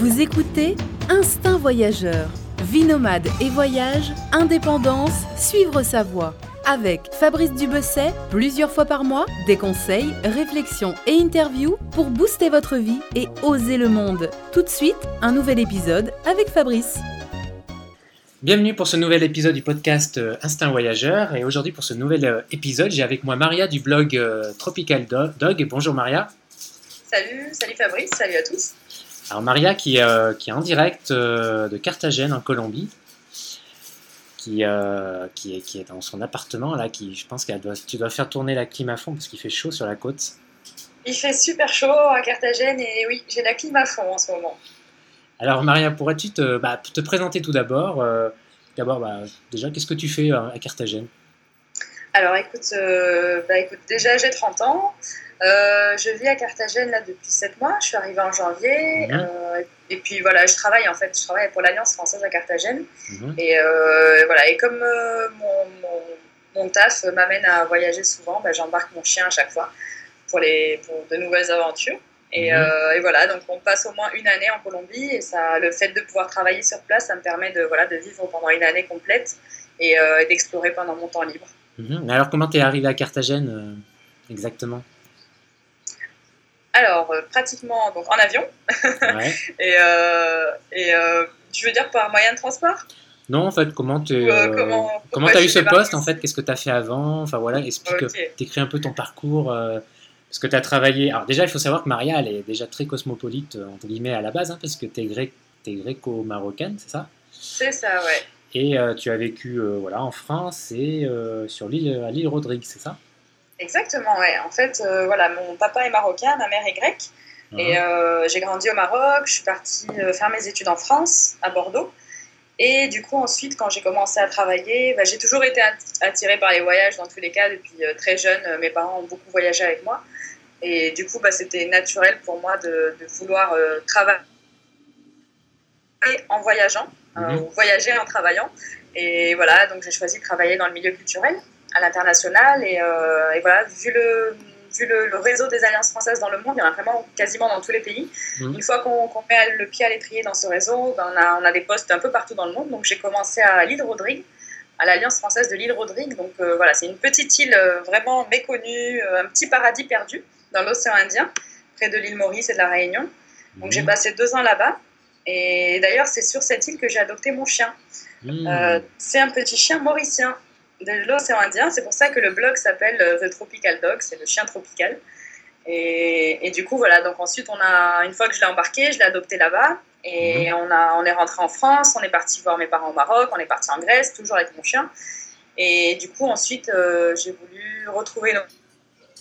Vous écoutez Instinct Voyageur. Vie nomade et voyage, indépendance, suivre sa voie. Avec Fabrice Dubesset, plusieurs fois par mois, des conseils, réflexions et interviews pour booster votre vie et oser le monde. Tout de suite, un nouvel épisode avec Fabrice. Bienvenue pour ce nouvel épisode du podcast euh, Instinct Voyageur. Et aujourd'hui, pour ce nouvel euh, épisode, j'ai avec moi Maria du blog euh, Tropical Dog. Bonjour Maria. Salut, salut Fabrice, salut à tous. Alors Maria qui, qui est en direct de Carthagène en Colombie, qui, qui, est, qui est dans son appartement là, qui je pense que tu dois faire tourner la clim à fond parce qu'il fait chaud sur la côte. Il fait super chaud à Carthagène et oui, j'ai la clim à fond en ce moment. Alors Maria, pourrais-tu te, bah, te, présenter tout d'abord D'abord, bah, déjà, qu'est-ce que tu fais à Carthagène? Alors écoute, bah, écoute déjà j'ai 30 ans. Euh, je vis à Carthagène là depuis 7 mois. Je suis arrivée en janvier. Mhm. Euh, et puis voilà, je travaille en fait. Je travaille pour l'Alliance française à Carthagène. Mhm. Et euh, voilà. Et comme mon, mon, taf m'amène à voyager souvent, bah, j'embarque mon chien à chaque fois pour, les, pour de nouvelles aventures. Et, mhm. et, voilà, donc on passe au moins une année en Colombie et ça, le fait de pouvoir travailler sur place, ça me permet de, voilà, de vivre pendant une année complète et d'explorer pendant mon temps libre. Alors comment tu es arrivé à Carthagène exactement? Alors, euh, pratiquement donc, en avion. et euh, et euh, tu veux dire par moyen de transport? Non, en fait, comment tu comment, comment as eu ce poste En fait, qu'est-ce que tu as fait avant? Enfin voilà, explique, okay. écris un peu ton parcours. parce que tu as travaillé. Alors, déjà, il faut savoir que Maria, elle est déjà très cosmopolite, entre guillemets, à la base, hein, parce que tu es, grec, es gréco-marocaine, c'est ça? C'est ça, ouais. Et tu as vécu voilà, en France et sur l'île, à l'île Rodrigue, c'est ça? Exactement, ouais. En fait, euh, voilà, mon papa est marocain, ma mère est grecque. Et uh-huh. euh, j'ai grandi au Maroc, je suis partie euh, faire mes études en France, à Bordeaux. Et du coup, ensuite, quand j'ai commencé à travailler, bah, j'ai toujours été attirée par les voyages dans tous les cas. Depuis très jeune, mes parents ont beaucoup voyagé avec moi. Et du coup, bah, c'était naturel pour moi de, vouloir travailler en voyageant, ou voyager en travaillant. Et voilà, donc j'ai choisi de travailler dans le milieu culturel à l'international. Euh, et, voilà, vu le, vu le, réseau des alliances françaises dans le monde, il y en a vraiment quasiment dans tous les pays. Mhm. Une fois qu'on met le pied à l'étrier dans ce réseau, ben, on, a, on, a, des postes un peu partout dans le monde. Donc j'ai commencé à l'île Rodrigue, à l'alliance française de l'île Rodrigue. Donc euh, voilà, c'est une petite île euh, vraiment méconnue, un petit paradis perdu dans l'océan Indien, près de l'île Maurice et de la Réunion. Donc j'ai mhm. passé deux ans là-bas. Et d'ailleurs, c'est sur cette île que j'ai adopté mon chien. Mhm. c'est un petit chien mauricien de l'océan Indien. C'est pour ça que le blog s'appelle euh, The Tropical Dog, c'est le chien tropical. Et, du coup, voilà, donc ensuite, on a, une fois que je l'ai embarqué, je l'ai adopté là-bas. Et mhm. on, a, on est rentré en France, on est parti voir mes parents au Maroc, on est parti en Grèce, toujours avec mon chien. Et du coup, ensuite, euh, j'ai voulu retrouver une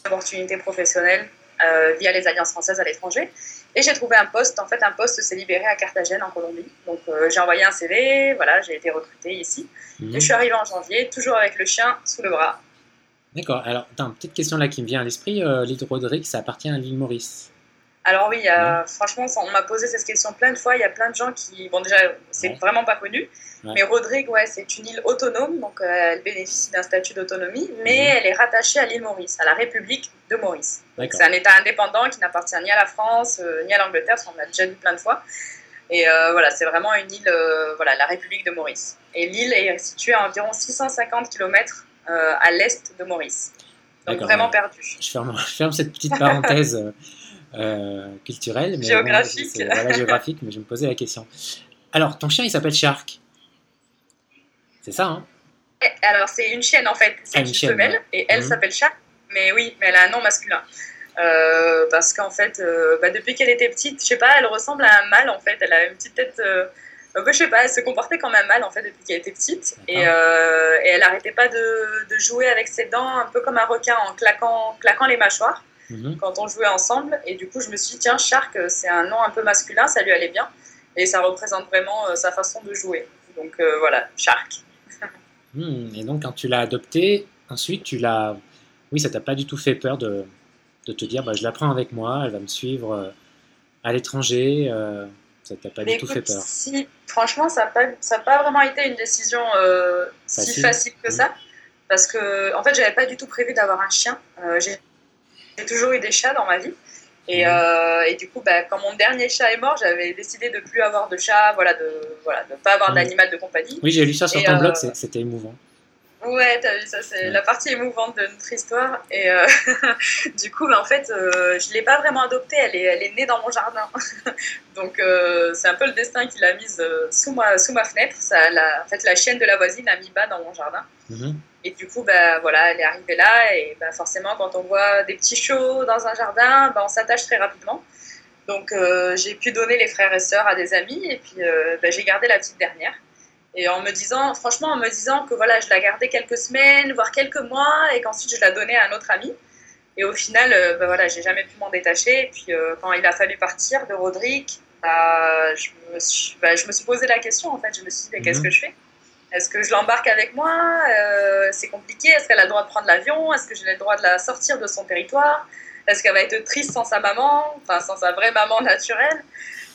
opportunité professionnelle euh, via les alliances françaises à l'étranger. Et j'ai trouvé un poste, en fait, un poste s'est libéré à Carthagène, en Colombie. Donc euh, j'ai envoyé un CV, voilà, j'ai été recrutée ici. Mhm. Et je suis arrivée en janvier, toujours avec le chien sous le bras. D'accord. Alors, attends, petite question là qui me vient à l'esprit. Euh, l'île Rodrigue, ça appartient à l'île Maurice alors oui, franchement, on m'a posé cette question plein de fois. Il y a plein de gens qui, bon déjà, c'est vraiment pas connu, mais Rodrigue, ouais, c'est une île autonome, donc euh, elle bénéficie d'un statut d'autonomie, mais mhm. elle est rattachée à l'île Maurice, à la République de Maurice. C'est un État indépendant qui n'appartient ni à la France euh, ni à l'Angleterre, ça on l'a déjà vu plein de fois. Et euh, voilà, c'est vraiment une île, voilà, la République de Maurice. Et l'île est située à environ 650 km à l'est de Maurice. Donc vraiment perdu. Je ferme, je ferme cette petite parenthèse. Euh, culturelle. Mais géographique. voilà, géographique, mais je me posais la question. Alors, ton chien, il s'appelle Shark. C'est ça, hein? Eh, Alors, c'est une chienne, en fait. C'est ah, une, femelle, et elle mhm. s'appelle Shark. Mais oui, mais elle a un nom masculin. Euh, parce qu'en fait, euh, bah, depuis qu'elle était petite, je sais pas, elle ressemble à un mâle, en fait. Elle a une petite tête... Peu, je sais pas, elle se comportait comme un mâle, en fait, depuis qu'elle était petite. Et, et, elle arrêtait pas de, de, jouer avec ses dents, un peu comme un requin, en claquant, claquant les mâchoires. Mhm. quand on jouait ensemble. Et du coup, je me suis dit, tiens, Shark, c'est un nom un peu masculin, ça lui allait bien. Et ça représente vraiment euh, sa façon de jouer. Donc euh, voilà, Shark. Hmm, et donc, quand tu l'as adopté, ensuite, tu l'as. Oui, ça t'a pas du tout fait peur de, de te dire, bah, je la prends avec moi, elle va me suivre euh, à l'étranger. ça t'a pas du tout fait peur Si, franchement, ça n'a pas, pas, vraiment été une décision si facile que ça. Parce que, en fait, j'avais pas du tout prévu d'avoir un chien. j'ai j'ai toujours eu des chats dans ma vie. Et, mhm. et, du coup, bah, quand mon dernier chat est mort, j'avais décidé de plus avoir de chat, voilà, de voilà, de pas avoir mhm. d'animal de compagnie. Oui, j'ai lu ça sur ton blog, c'était émouvant. Ouais, t'as vu, ça c'est la partie émouvante de notre histoire. Et euh, du coup, bah, en fait, euh, je ne l'ai pas vraiment adoptée, elle est, elle est née dans mon jardin. Donc, euh, c'est un peu le destin qui l'a mise sous ma, sous ma fenêtre. Ça, la, en fait, la chienne de la voisine a mis bas dans mon jardin. Mhm. Et du coup, bah, voilà, elle est arrivée là. Et bah, forcément, quand on voit des petits chiots dans un jardin, bah, on s'attache très rapidement. Donc, j'ai pu donner les frères et sœurs à des amis. Et puis, bah, j'ai gardé la petite dernière. Et en me disant, franchement, en me disant que voilà, je la gardais quelques semaines, voire quelques mois, et qu'ensuite je la donnais à un autre ami. Et au final, euh, ben voilà, j'ai jamais pu m'en détacher. Et puis euh, quand il a fallu partir de Rodrigue, bah, je, me suis, bah, je me suis posé la question, en fait. Je me suis dit, mais qu'est-ce mhm. que je fais? Est-ce que je l'embarque avec moi? Euh, C'est compliqué. Est-ce qu'elle a le droit de prendre l'avion? Est-ce que j'ai le droit de la sortir de son territoire? Est-ce qu'elle va être triste sans sa maman, enfin sans sa vraie maman naturelle?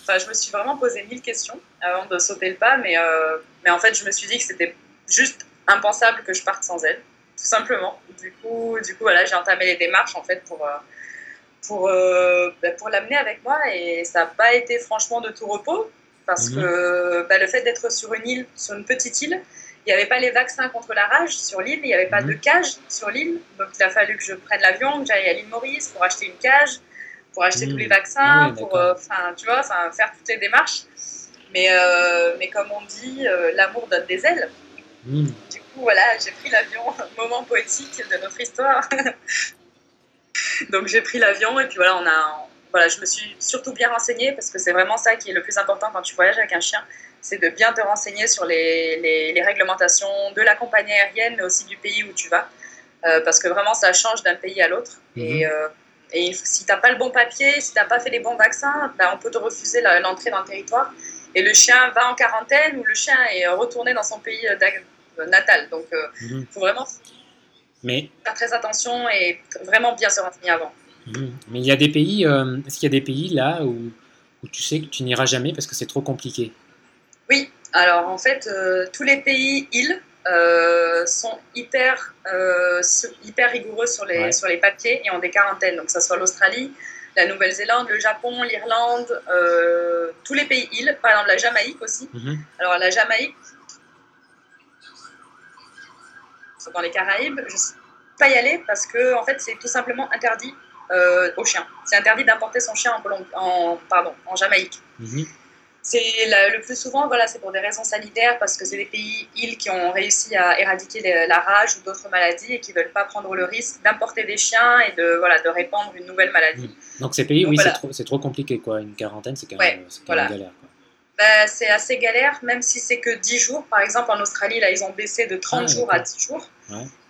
Enfin, je me suis vraiment posé mille questions avant de sauter le pas, mais, euh, mais en fait, je me suis dit que c'était juste impensable que je parte sans elle, tout simplement. Du coup, du coup voilà, j'ai entamé les démarches en fait pour, euh, pour, euh, bah, pour l'amener avec moi et ça n'a pas été franchement de tout repos parce mhm. que bah, le fait d'être sur une île, sur une petite île, il n'y avait pas les vaccins contre la rage sur l'île, il n'y avait pas mhm. de cage sur l'île, donc il a fallu que je prenne l'avion, que j'aille à l'île Maurice pour acheter une cage pour acheter tous les hmm. vaccins, pour euh, tu vois, faire toutes les démarches. Mais, euh, mais comme on dit, euh, l'amour donne des ailes. Hmm. Du coup, voilà, j'ai pris l'avion, moment poétique de notre histoire. Donc j'ai pris l'avion et puis voilà, on a, voilà, je me suis surtout bien renseignée parce que c'est vraiment ça qui est le plus important quand tu voyages avec un chien, c'est de bien te renseigner sur les, les, réglementations de la compagnie aérienne, mais aussi du pays où tu vas, parce que vraiment ça change d'un pays à l'autre. Et mhm. Et si tu n'as pas le bon papier, si tu n'as pas fait les bons vaccins, ben, on peut te refuser l'entrée dans le territoire. Et le chien va en quarantaine ou le chien est retourné dans son pays euh, euh, natal. Donc, il euh, mhm. faut vraiment Mais... faire très attention et vraiment bien se renseigner avant. Mhm. Mais il y a des pays, est-ce qu'il y a des pays là où, où tu sais que tu n'iras jamais parce que c'est trop compliqué? Oui, alors en fait, tous les pays îles, euh, sont hyper, euh, hyper rigoureux sur les, sur les papiers et ont des quarantaines. Donc, que ce soit l'Australie, la Nouvelle-Zélande, le Japon, l'Irlande, euh, tous les pays îles, par exemple la Jamaïque aussi. Mhm. Alors, la Jamaïque, dans les Caraïbes, je ne sais pas y aller parce que, en fait, c'est tout simplement interdit aux chiens. C'est interdit d'importer son chien en, en, pardon, en Jamaïque. Mhm. C'est le plus souvent, voilà, c'est pour des raisons sanitaires, parce que c'est des pays îles qui ont réussi à éradiquer la rage ou d'autres maladies et qui ne veulent pas prendre le risque d'importer des chiens et de, voilà, de répandre une nouvelle maladie. Mmh. Donc ces pays, oui, c'est trop, trop, compliqué, quoi. Une quarantaine, c'est quand même, galère. Quoi. Bah, c'est assez galère, même si c'est que 10 jours. Par exemple, en Australie, là, ils ont baissé de 30 ah, jours à 10 jours.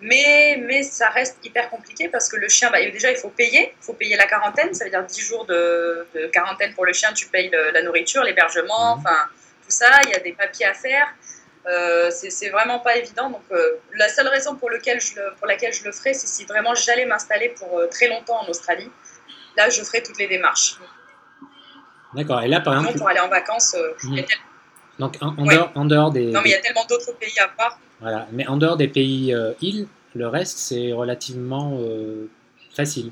Mais, mais ça reste hyper compliqué parce que le chien, bah, déjà, il faut payer. Il faut payer la quarantaine. Ça veut dire 10 jours de, quarantaine pour le chien. Tu payes la nourriture, l'hébergement, enfin, tout ça. Il y a des papiers à faire. Euh, c'est vraiment pas évident. Donc, euh, la seule raison pour, lequel je le, pour laquelle je le ferai, c'est si vraiment j'allais m'installer pour euh, très longtemps en Australie. Là, je ferai toutes les démarches. D'accord. Et là, par exemple. pour aller en vacances. Euh, mmh. Donc, en, dehors, en, dehors, des. Non, mais il y a tellement d'autres pays à part. Voilà. Mais en dehors des pays euh, îles, le reste, c'est relativement euh, facile.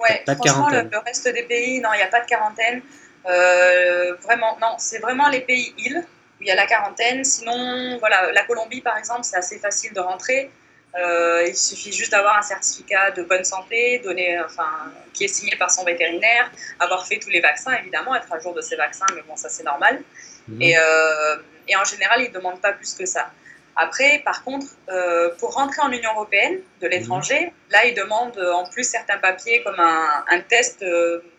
Ouais, pas de franchement, le, le, reste des pays, non, il n'y a pas de quarantaine. vraiment, non, c'est vraiment les pays îles où il y a la quarantaine. Sinon, voilà, la Colombie, par exemple, c'est assez facile de rentrer. Euh, il suffit juste d'avoir un certificat de bonne santé, donné, enfin, qui est signé par son vétérinaire, avoir fait tous les vaccins, évidemment, être à jour de ses vaccins, mais bon, ça c'est normal. Mhm. Et, euh, et, en général, ils ne demandent pas plus que ça. Après, par contre, euh, pour rentrer en Union européenne de l'étranger, mhm. là, ils demandent en plus certains papiers comme un, un test,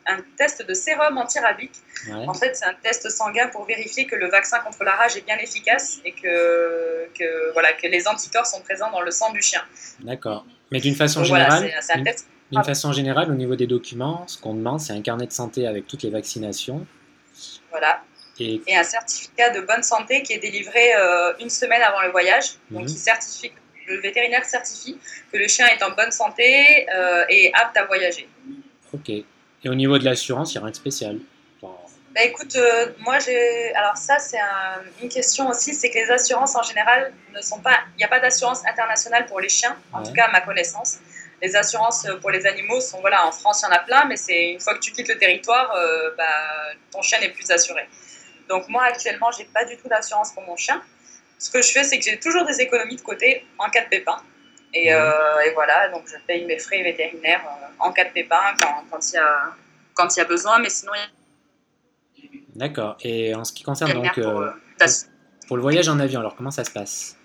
un test de sérum antirabique. En fait, c'est un test sanguin pour vérifier que le vaccin contre la rage est bien efficace et que, que, voilà, que les anticorps sont présents dans le sang du chien. D'accord. Mais d'une façon générale, d'une façon générale, au niveau des documents, ce qu'on demande, c'est un carnet de santé avec toutes les vaccinations. Voilà. Et, un certificat de bonne santé qui est délivré euh, une semaine avant le voyage. Donc, mhm. certifie, le vétérinaire certifie que le chien est en bonne santé euh, et apte à voyager. Ok. Et au niveau de l'assurance, il n'y a rien de spécial? Bah écoute, euh, moi j'ai. Alors, ça, c'est une question aussi c'est que les assurances en général ne sont pas. Il n'y a pas d'assurance internationale pour les chiens, en tout cas à ma connaissance. les assurances pour les animaux sont, voilà, en France, il y en a plein, mais c'est une fois que tu quittes le territoire, bah, ton chien n'est plus assuré. Donc moi, actuellement, j'ai pas du tout d'assurance pour mon chien. Ce que je fais, c'est que j'ai toujours des économies de côté en cas de pépin. Et, mhm. et voilà, donc je paye mes frais vétérinaires en cas de pépin quand il y, a, quand y a besoin, mais sinon, il y a D'accord. Et en ce qui concerne donc euh, euh, pour, le voyage en avion, alors comment ça se passe?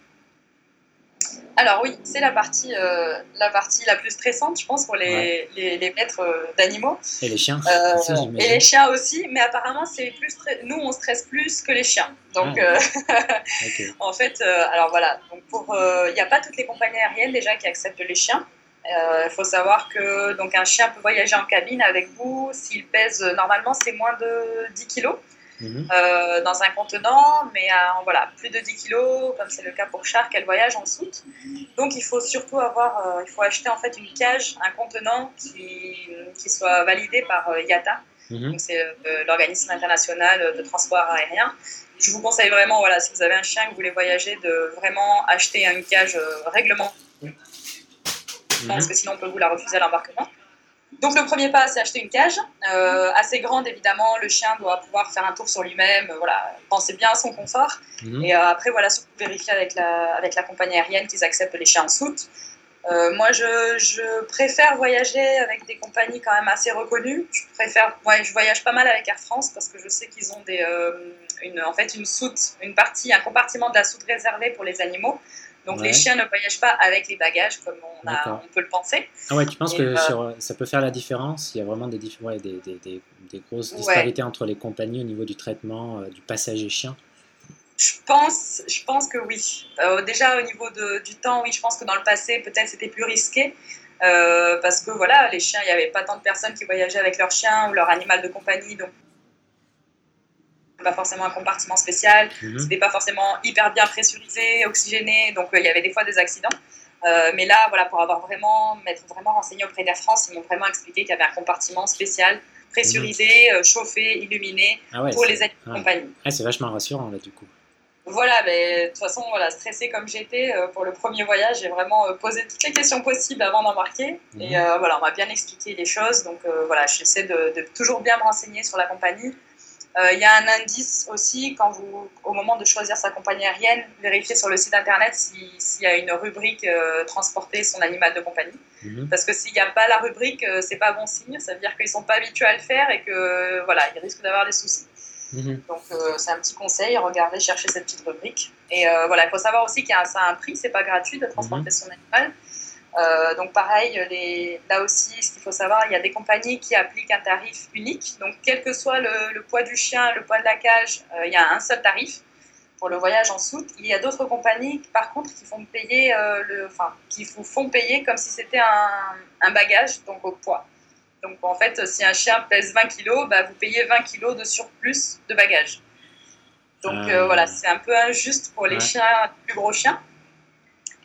Alors oui, c'est la partie, euh, la partie la plus stressante, je pense, pour les, les, maîtres d'animaux. Et les chiens. et les chiens aussi, mais apparemment, c'est plus nous, on stresse plus que les chiens. Donc, ah, en fait, alors voilà, il n'y a pas toutes les compagnies aériennes déjà qui acceptent les chiens. Il euh, faut savoir que donc un chien peut voyager en cabine avec vous s'il pèse normalement c'est moins de 10 kg mhm. euh, dans un contenant, mais voilà plus de 10 kg comme c'est le cas pour Shark, elle voyage en soute. Donc il faut surtout avoir, euh, il faut acheter en fait une cage, un contenant qui, qui soit validé par IATA. Mhm. C'est l'organisme international de transport aérien. Je vous conseille vraiment, voilà, si vous avez un chien que vous voulez voyager, de vraiment acheter une cage réglementée parce mhm. que sinon on peut vous la refuser à l'embarquement. Donc le premier pas, c'est acheter une cage euh, assez grande évidemment. Le chien doit pouvoir faire un tour sur lui-même. voilà, penser bien à son confort. Mhm. Et euh, après voilà, surtout vérifier avec la avec la compagnie aérienne qu'ils acceptent les chiens en soute. Euh, moi, je, je, préfère voyager avec des compagnies quand même assez reconnues. Je préfère, ouais, je voyage pas mal avec Air France parce que je sais qu'ils ont des, une, en fait une soute, une partie, un compartiment de la soute réservé pour les animaux. Donc les chiens ne voyagent pas avec les bagages comme on, on peut le penser. Ah ouais, tu penses que euh, ça peut faire la différence? Il y a vraiment des, ouais, des, des, des, grosses disparités entre les compagnies au niveau du traitement euh, du passager chien? Je pense, je pense que oui. Euh, déjà au niveau de, du temps, oui, je pense que dans le passé, peut-être c'était plus risqué. parce que voilà, les chiens, il n'y avait pas tant de personnes qui voyageaient avec leur chien ou leur animal de compagnie, donc pas forcément un compartiment spécial, mhm. c'était pas forcément hyper bien pressurisé, oxygéné, donc euh, il y avait des fois des accidents. Euh, mais là, voilà, pour avoir vraiment, m'être vraiment renseigné auprès d'Air France, ils m'ont vraiment expliqué qu'il y avait un compartiment spécial, pressurisé, mhm. euh, chauffé, illuminé, ah pour les aides de compagnie. Ah, c'est vachement rassurant là du coup. Voilà, mais de toute façon, voilà, stressé comme j'étais pour le premier voyage, j'ai vraiment posé toutes les questions possibles avant d'embarquer. Et mhm. voilà, on m'a bien expliqué les choses. Donc voilà, j'essaie de, de, toujours bien me renseigner sur la compagnie. Euh, il y a un indice aussi, quand vous, au moment de choisir sa compagnie aérienne, vérifiez sur le site internet s'il y a une rubrique euh, transporter son animal de compagnie. Mhm. Parce que s'il n'y a pas la rubrique, euh, c'est pas bon signe. Ça veut dire qu'ils ne sont pas habitués à le faire et que voilà, ils risquent d'avoir des soucis. Mhm. Donc c'est un petit conseil, regardez, cherchez cette petite rubrique. Et voilà, il faut savoir aussi qu'il y a ça a un prix, c'est pas gratuit de transporter mhm. son animal. Euh, donc pareil, les, là aussi, ce qu'il faut savoir, il y a des compagnies qui appliquent un tarif unique. Donc quel que soit le, poids du chien, le poids de la cage, euh, il y a un seul tarif pour le voyage en soute. Il y a d'autres compagnies, par contre, qui font payer euh, le, enfin, qui vous font payer comme si c'était un, bagage, donc au poids. Donc en fait, si un chien pèse 20 kg, bah, vous payez 20 kg de surplus de bagages. Donc voilà, c'est un peu injuste pour les chiens, plus gros chiens.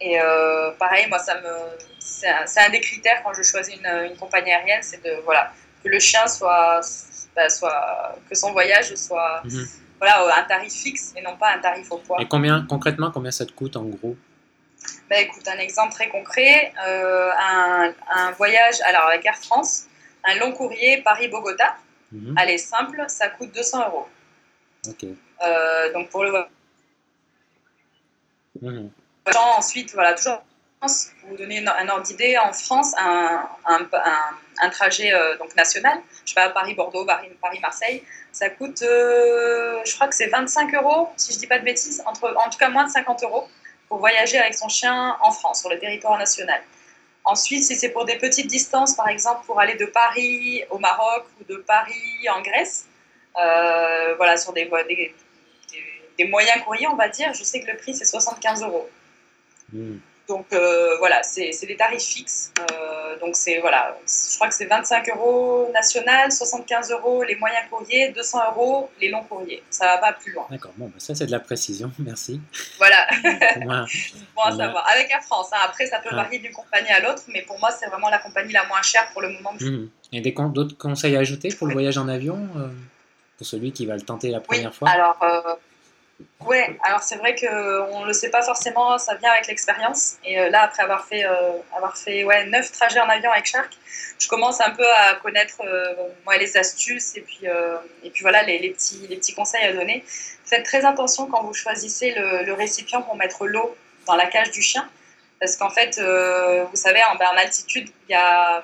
Et euh, pareil, moi, ça me, c'est un, des critères quand je choisis une, compagnie aérienne, c'est de voilà que le chien soit, bah, soit que son voyage soit mhm. voilà un tarif fixe et non pas un tarif au poids. Et combien concrètement, combien ça te coûte en gros? Bah, écoute, un exemple très concret, euh, un, un, voyage alors avec Air France, un long courrier Paris-Bogota, mhm. allez simple, ça coûte 200 euros. Ok. Euh, donc pour le ensuite, voilà, toujours pour vous donner un ordre d'idée, en France, un, un, trajet euh, donc national, je vais à Paris-Bordeaux, Paris-Marseille, ça coûte, euh, je crois que c'est 25 euros, si je dis pas de bêtises, entre, en tout cas moins de 50 euros pour voyager avec son chien en France, sur le territoire national. Ensuite, si c'est pour des petites distances, par exemple pour aller de Paris au Maroc ou de Paris en Grèce, euh, voilà, sur des, des, des, moyens courriers, on va dire, je sais que le prix c'est 75 euros. Hmm. Donc euh, voilà, c'est des tarifs fixes. Euh, donc c'est voilà, je crois que c'est 25 euros national, 75 euros les moyens courriers, 200 euros les longs courriers. Ça va pas plus loin. D'accord, bon, bah, ça c'est de la précision, merci. Voilà. bon à savoir. Avec Air France, hein. après ça peut ah. varier d'une compagnie à l'autre, mais pour moi c'est vraiment la compagnie la moins chère pour le moment. Hmm. Et d'autres conseils à ajouter pour le voyage en avion, euh, pour celui qui va le tenter la première oui, fois? Alors Ouais, alors c'est vrai qu'on ne le sait pas forcément, ça vient avec l'expérience. Et euh, là, après avoir fait, euh, avoir fait ouais, 9 trajets en avion avec Shark, je commence un peu à connaître euh, moi, les astuces et puis, et puis voilà, les, petits, les petits conseils à donner. Faites très attention quand vous choisissez le, récipient pour mettre l'eau dans la cage du chien. Parce qu'en fait, vous savez, en, ben, en altitude, il y a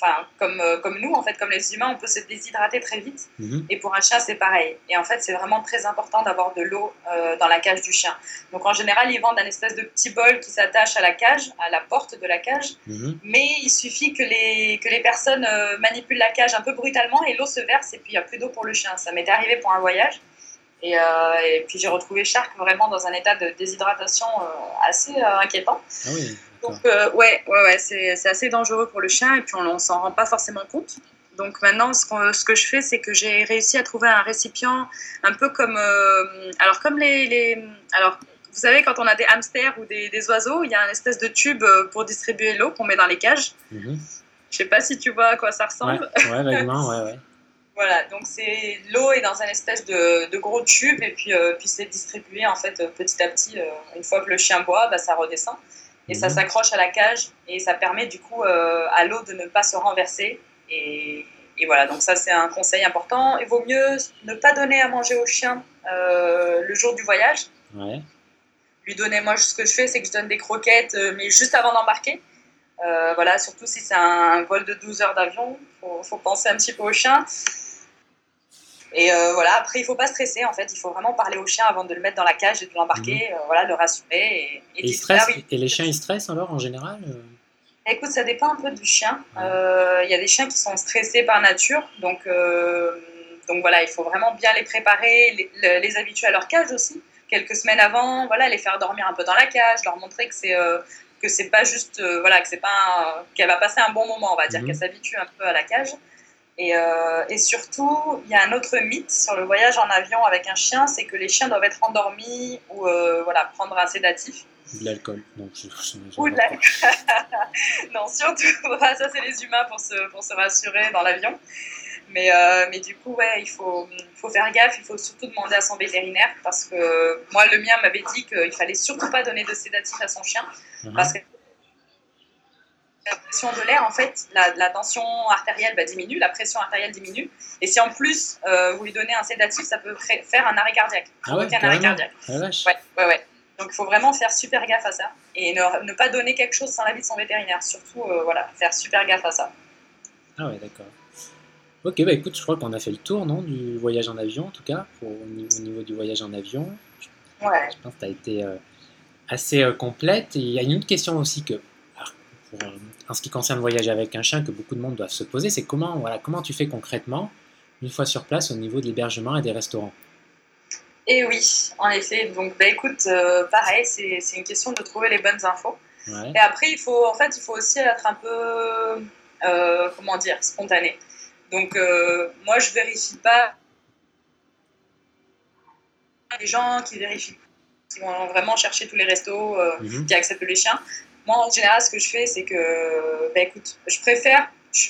enfin, comme, euh, comme nous, en fait, comme les humains, on peut se déshydrater très vite. Mhm. Et pour un chien, c'est pareil. Et en fait, c'est vraiment très important d'avoir de l'eau euh, dans la cage du chien. Donc, en général, ils vendent un espèce de petit bol qui s'attache à la cage, à la porte de la cage. Mhm. Mais il suffit que les, que les personnes euh, manipulent la cage un peu brutalement et l'eau se verse et puis il n'y a plus d'eau pour le chien. Ça m'était arrivé pour un voyage. Et, et, puis j'ai retrouvé Shark vraiment dans un état de déshydratation assez inquiétant. Ah oui. Donc, euh, ouais, ouais, ouais c'est assez dangereux pour le chien et puis on, ne s'en rend pas forcément compte. Donc maintenant, ce, ce que je fais, c'est que j'ai réussi à trouver un récipient un peu comme, euh, alors comme les, les, alors vous savez quand on a des hamsters ou des, des, oiseaux, il y a un espèce de tube euh, pour distribuer l'eau qu'on met dans les cages. Mm Je sais pas si tu vois à quoi ça ressemble. Ouais, vaguement, ouais, ouais. Voilà, donc c'est l'eau est dans un espèce de, de gros tube et puis, puis c'est distribué en fait petit à petit. une fois que le chien boit, bah, ça redescend et ça mhm. s'accroche à la cage et ça permet du coup euh, à l'eau de ne pas se renverser. Et, voilà, donc ça c'est un conseil important. Il vaut mieux ne pas donner à manger au chien euh, le jour du voyage. Lui donner, moi ce que je fais c'est que je donne des croquettes, euh, mais juste avant d'embarquer. voilà, surtout si c'est un vol de 12 heures d'avion, il faut, faut, penser un petit peu au chien. Et euh, voilà, après, il ne faut pas stresser, en fait. Il faut vraiment parler au chien avant de le mettre dans la cage et de l'embarquer, mhm. euh, voilà, le rassurer. Et, et, ah et les chiens, ils stressent alors, en général euh Écoute, ça dépend un peu du chien. Il y a des chiens qui sont stressés par nature, donc, donc voilà, il faut vraiment bien les préparer, les, les, habituer à leur cage aussi. Quelques semaines avant, voilà, les faire dormir un peu dans la cage, leur montrer que c'est que c'est pas juste, voilà, que c'est pas qu'elle va passer un bon moment, on va dire, mhm. qu'elle s'habitue un peu à la cage. Euh, et, surtout, il y a un autre mythe sur le voyage en avion avec un chien, c'est que les chiens doivent être endormis ou euh, voilà, prendre un sédatif. De l'alcool. Ou de l'alcool. non, surtout, ça c'est les humains pour se, pour se rassurer dans l'avion. Mais, euh, mais du coup, ouais, il faut, faut faire gaffe, il faut surtout demander à son vétérinaire parce que moi, le mien m'avait dit qu'il fallait surtout pas donner de sédatif à son chien uh-huh. parce que la pression de l'air, en fait, la, tension artérielle va diminue, la pression artérielle diminue. Et si en plus euh, vous lui donnez un sédatif, ça peut faire un arrêt cardiaque. Ah ouais, un arrêt cardiaque. Ah ouais, ouais, ouais. Donc il faut vraiment faire super gaffe à ça et ne, pas donner quelque chose sans l'avis de son vétérinaire. Surtout, euh, voilà, faire super gaffe à ça. Ah ouais, d'accord. Ok, bah écoute, je crois qu'on a fait le tour, non, du voyage en avion, en tout cas, pour, au, niveau, du voyage en avion. Ouais. Je pense que tu as été euh, assez complète. Et il y a une autre question aussi que euh, en ce qui concerne voyager avec un chien que beaucoup de monde doivent se poser, c'est comment, voilà, comment tu fais concrètement une fois sur place au niveau de l'hébergement et des restaurants? Et oui, en effet. Donc, bah, écoute, euh, pareil, c'est une question de trouver les bonnes infos. Et après, il faut, en fait, il faut aussi être un peu, euh, comment dire, spontané. Donc, moi, je vérifie pas les gens qui vérifient, qui vont vraiment chercher tous les restos mhm. qui acceptent les chiens. Moi, en général, ce que je fais, c'est que, bah, écoute, je préfère, je,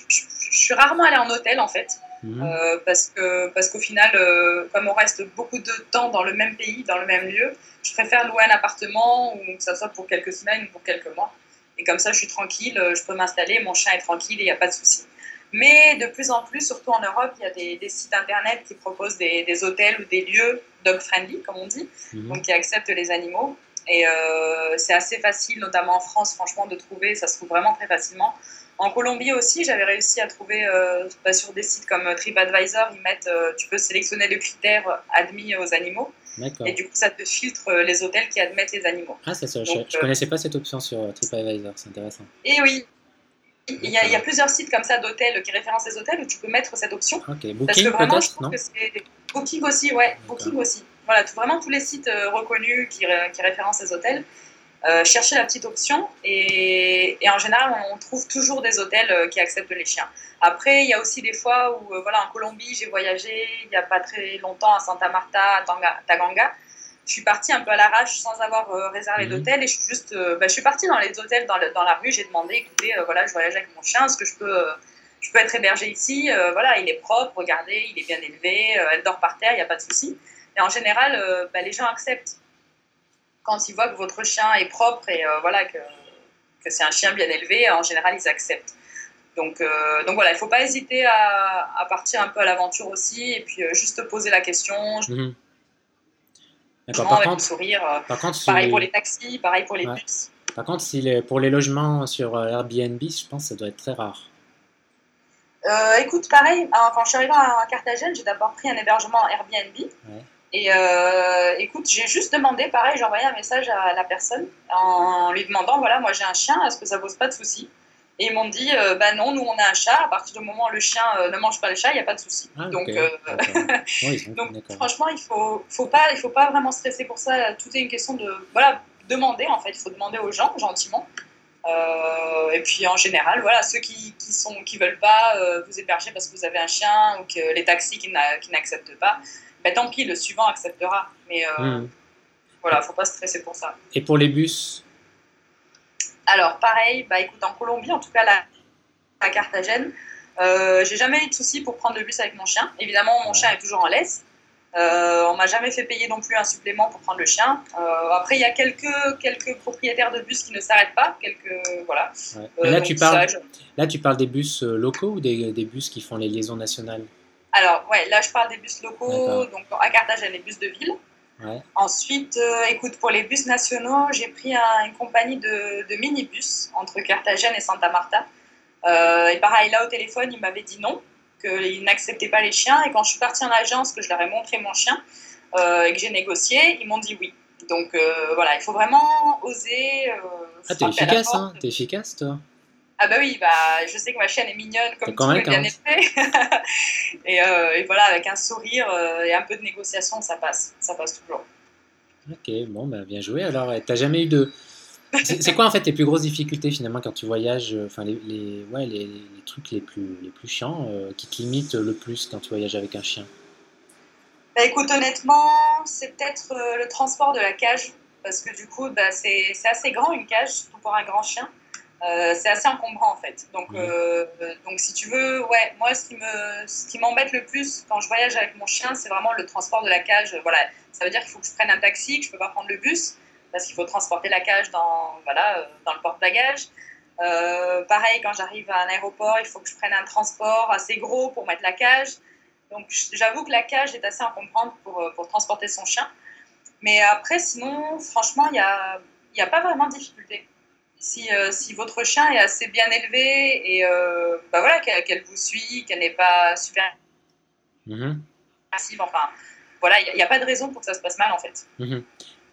suis rarement allée en hôtel, en fait, mhm. euh, parce que parce qu'au final, euh, comme on reste beaucoup de temps dans le même pays, dans le même lieu, je préfère louer un appartement, ou que ça soit pour quelques semaines ou pour quelques mois. Et comme ça, je suis tranquille, euh, je peux m'installer, mon chien est tranquille et il n'y a pas de souci. Mais de plus en plus, surtout en Europe, il y a des, sites internet qui proposent des, hôtels ou des lieux dog-friendly, comme on dit, mhm. donc qui acceptent les animaux. Et euh, c'est assez facile, notamment en France, franchement, de trouver. Ça se trouve vraiment très facilement. En Colombie aussi, j'avais réussi à trouver euh, bah, sur des sites comme TripAdvisor, ils mettent, euh, tu peux sélectionner les critères admis aux animaux. Et du coup, ça te filtre les hôtels qui admettent les animaux. Ah, ça, je ne connaissais pas cette option sur TripAdvisor, c'est intéressant. Et oui, il y, a, il y, a, plusieurs sites comme ça d'hôtels qui référencent les hôtels où tu peux mettre cette option. Ok, Booking Parce que vraiment, je trouve que c'est Booking aussi, ouais, Booking aussi. Voilà, vraiment tous les sites euh, reconnus qui, qui, référencent les hôtels. Euh, cherchez la petite option et, et, en général on trouve toujours des hôtels euh, qui acceptent les chiens. Après il y a aussi des fois où voilà en Colombie j'ai voyagé il n'y a pas très longtemps à Santa Marta, à Taganga je suis partie un peu à l'arrache sans avoir euh, réservé mhm. d'hôtel et je suis juste, euh, bah, je suis partie dans les hôtels dans, dans la rue. J'ai demandé, écoutez, euh, voilà, je voyage avec mon chien, est-ce que je peux, je peux être hébergée ici? Voilà, il est propre, regardez, il est bien élevé, elle dort par terre, il n'y a pas de souci. Et en général, bah, les gens acceptent quand ils voient que votre chien est propre et voilà que, que c'est un chien bien élevé. En général, ils acceptent. Donc, donc voilà, il ne faut pas hésiter à, à, partir un peu à l'aventure aussi et puis juste poser la question. Mhm. Par contre, sourire. Par contre, pareil pour les taxis, pareil pour les bus. Par contre, si pour les logements sur euh, Airbnb, je pense que ça doit être très rare. Euh, écoute, pareil, quand je suis arrivée à Carthagène, j'ai d'abord pris un hébergement Airbnb. Et euh, écoute, j'ai juste demandé, pareil, j'ai envoyé un message à la personne en lui demandant voilà, moi j'ai un chien, est-ce que ça pose pas de souci Et ils m'ont dit bah non, nous on a un chat, à partir du moment où le chien ne mange pas le chat, il n'y a pas de souci. Ah, donc, donc franchement, il ne faut, faut, pas, il faut pas vraiment stresser pour ça. Tout est une question de. Voilà, demander en fait, il faut demander aux gens gentiment. Euh, et puis en général, voilà, ceux qui, qui sont qui veulent pas euh, vous héberger parce que vous avez un chien ou que les taxis qui n'acceptent pas, ben, tant pis, le suivant acceptera. Mais euh, hmm. voilà, faut pas stresser pour ça. Et pour les bus? Alors pareil, bah écoute, en Colombie, en tout cas là, à Carthagène, euh, j'ai jamais eu de soucis pour prendre le bus avec mon chien. Évidemment, mon chien est toujours en laisse. Euh, on m'a jamais fait payer non plus un supplément pour prendre le chien. Euh, après, il y a quelques, quelques propriétaires de bus qui ne s'arrêtent pas. Quelques, voilà. Euh, là, tu parles, là, tu parles des bus locaux ou des, des, bus qui font les liaisons nationales? Alors, ouais, là, je parle des bus locaux. Donc, à Carthagène, les bus de ville. Ensuite, écoute, pour les bus nationaux, j'ai pris une compagnie de, de minibus entre Carthagène et Santa Marta. et pareil, là, au téléphone, il m'avait dit non qu'ils n'acceptaient pas les chiens. Et quand je suis partie en agence, que je leur ai montré mon chien euh, et que j'ai négocié, ils m'ont dit oui. Donc euh, voilà, il faut vraiment oser. Euh, ah, t'es efficace, hein T'es efficace, toi ah bah oui, bah, je sais que ma chienne est mignonne comme tout est bien élevé. et, et, voilà, avec un sourire et un peu de négociation, ça passe. Ça passe toujours. Ok, bon, bah, bien joué. Alors, t'as jamais eu de, c'est quoi en fait tes plus grosses difficultés finalement quand tu voyages euh, Enfin, les, les, ouais, les, les, trucs les plus, les plus chiants euh, qui te limitent le plus quand tu voyages avec un chien? Bah, Écoute, honnêtement, c'est peut-être euh, le transport de la cage. Parce que du coup, bah, c'est assez grand une cage, surtout pour un grand chien. C'est assez encombrant en fait. Donc, donc si tu veux, ouais, moi ce qui me, ce qui m'embête le plus quand je voyage avec mon chien, c'est vraiment le transport de la cage. Voilà, ça veut dire qu'il faut que je prenne un taxi, que je peux pas prendre le bus parce qu'il faut transporter la cage dans, voilà, euh, dans le porte-bagages. Euh, pareil, quand j'arrive à un aéroport, il faut que je prenne un transport assez gros pour mettre la cage. Donc j'avoue que la cage est assez encombrante pour, euh, pour transporter son chien. Mais après, sinon, franchement, il n'y a, y a pas vraiment de difficulté. Si, si, votre chien est assez bien élevé et bah voilà, qu'elle vous suit, qu'elle n'est pas super mmh. enfin, voilà, il n'y a, pas de raison pour que ça se passe mal en fait. Mhm.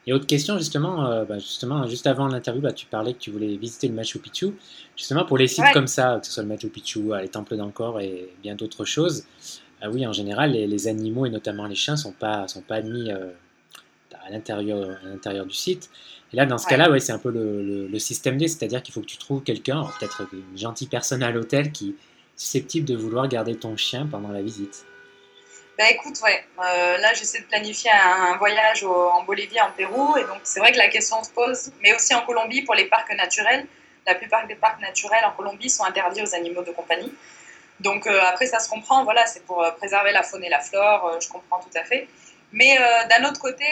Et autre question, justement, euh, bah, justement juste avant l'interview, bah, tu parlais que tu voulais visiter le Machu Picchu. Justement, pour les sites comme ça, que ce soit le Machu Picchu, euh, les temples d'Angkor et bien d'autres choses, euh, oui, en général, les, animaux et notamment les chiens ne sont pas, sont pas admis à l'intérieur du site. Et là, dans ce cas-là, ouais, c'est un peu le, le système D, c'est-à-dire qu'il faut que tu trouves quelqu'un, peut-être une gentille personne à l'hôtel qui est susceptible de vouloir garder ton chien pendant la visite. Bah écoute, ouais, euh, là j'essaie de planifier un, voyage en Bolivie, en Pérou, et donc c'est vrai que la question se pose, mais aussi en Colombie pour les parcs naturels. La plupart des parcs naturels en Colombie sont interdits aux animaux de compagnie. Donc euh, après ça se comprend, voilà, c'est pour euh, préserver la faune et la flore, je comprends tout à fait. Mais d'un autre côté,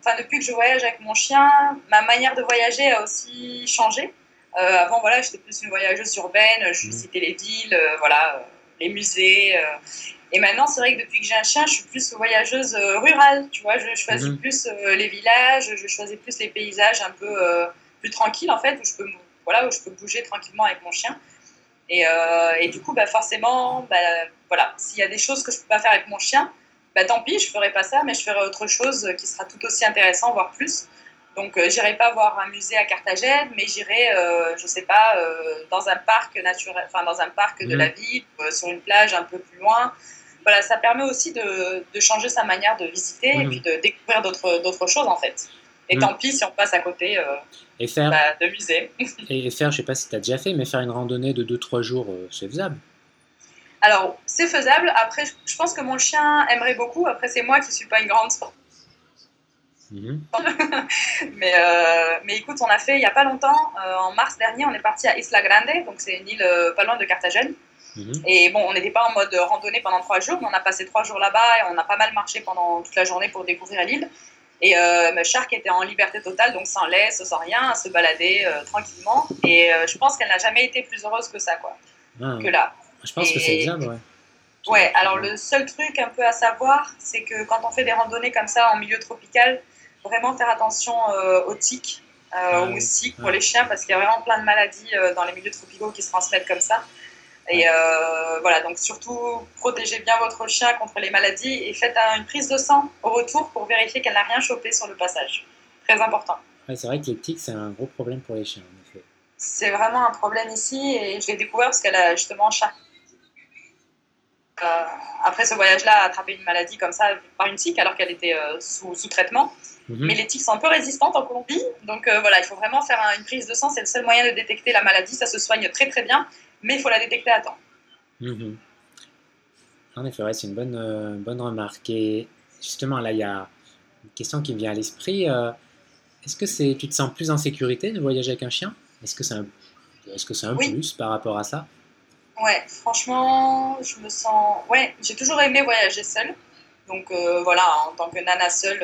enfin depuis que je voyage avec mon chien, ma manière de voyager a aussi changé. avant voilà, j'étais plus une voyageuse urbaine, je mmh. visitais les villes, voilà, les musées. Et maintenant, c'est vrai que depuis que j'ai un chien, je suis plus voyageuse euh, rurale, tu vois. Je choisis mhm. plus euh, les villages, je choisis plus les paysages un peu euh, plus tranquilles, en fait, où je, peux, voilà, où je peux bouger tranquillement avec mon chien. Et, et du coup, bah, forcément, bah, voilà, s'il y a des choses que je ne peux pas faire avec mon chien, bah, tant pis, je ne ferai pas ça, mais je ferai autre chose qui sera tout aussi intéressant, voire plus. Donc, j'irai pas voir un musée à Carthagène, mais j'irai, je sais pas, dans un parc naturel, enfin dans un parc de mhm. la ville, sur une plage un peu plus loin, voilà, ça permet aussi de, de, changer sa manière de visiter et mhm. puis de découvrir d'autres choses en fait. Et mhm. tant pis si on passe à côté euh, et faire, bah, de musée. et faire, je sais pas si tu as déjà fait, mais faire une randonnée de 2-3 jours, euh, c'est faisable Alors, c'est faisable. Après, je pense que mon chien aimerait beaucoup. Après, c'est moi qui suis pas une grande sportive. Mhm. mais, euh, mais écoute, on a fait il n'y a pas longtemps, en mars dernier, on est parti à Isla Grande, donc c'est une île pas loin de Carthagène. Mhm. Et bon, on n'était pas en mode randonnée pendant trois jours, mais on a passé trois jours là-bas et on a pas mal marché pendant toute la journée pour découvrir l'île. Et euh, Shark était en liberté totale, donc sans laisse, sans rien, à se balader euh, tranquillement. Et euh, je pense qu'elle n'a jamais été plus heureuse que ça, quoi. Ah. que là. Je pense que c'est bien, ouais. Ouais, alors le seul truc un peu à savoir, c'est que quand on fait des randonnées comme ça en milieu tropical, vraiment faire attention euh, aux tiques, aux moustiques pour les chiens, parce qu'il y a vraiment plein de maladies dans les milieux tropicaux qui se transmettent comme ça. Et euh, voilà, donc surtout protégez bien votre chien contre les maladies et faites une prise de sang au retour pour vérifier qu'elle n'a rien chopé sur le passage. Très important. c'est vrai que les tiques, c'est un gros problème pour les chiens, en effet. C'est vraiment un problème ici et je l'ai découvert parce qu'elle a justement chat. Euh, après ce voyage-là, attrapé une maladie comme ça par une tique alors qu'elle était euh, sous, sous, traitement. Mhm. Mais les tiques sont un peu résistantes en Colombie, donc voilà, il faut vraiment faire une prise de sang, c'est le seul moyen de détecter la maladie, ça se soigne très très bien mais il faut la détecter à temps. Mhm. En effet, c'est une bonne, euh, bonne remarque. Et justement, là, il y a une question qui me vient à l'esprit. Euh, est-ce que c'est, tu te sens plus en sécurité de voyager avec un chien? Est-ce que c'est un, est-ce que c'est un plus par rapport à ça? Ouais, franchement, je me sens. Ouais, j'ai toujours aimé voyager seule. Donc euh, voilà, en tant que nana seule,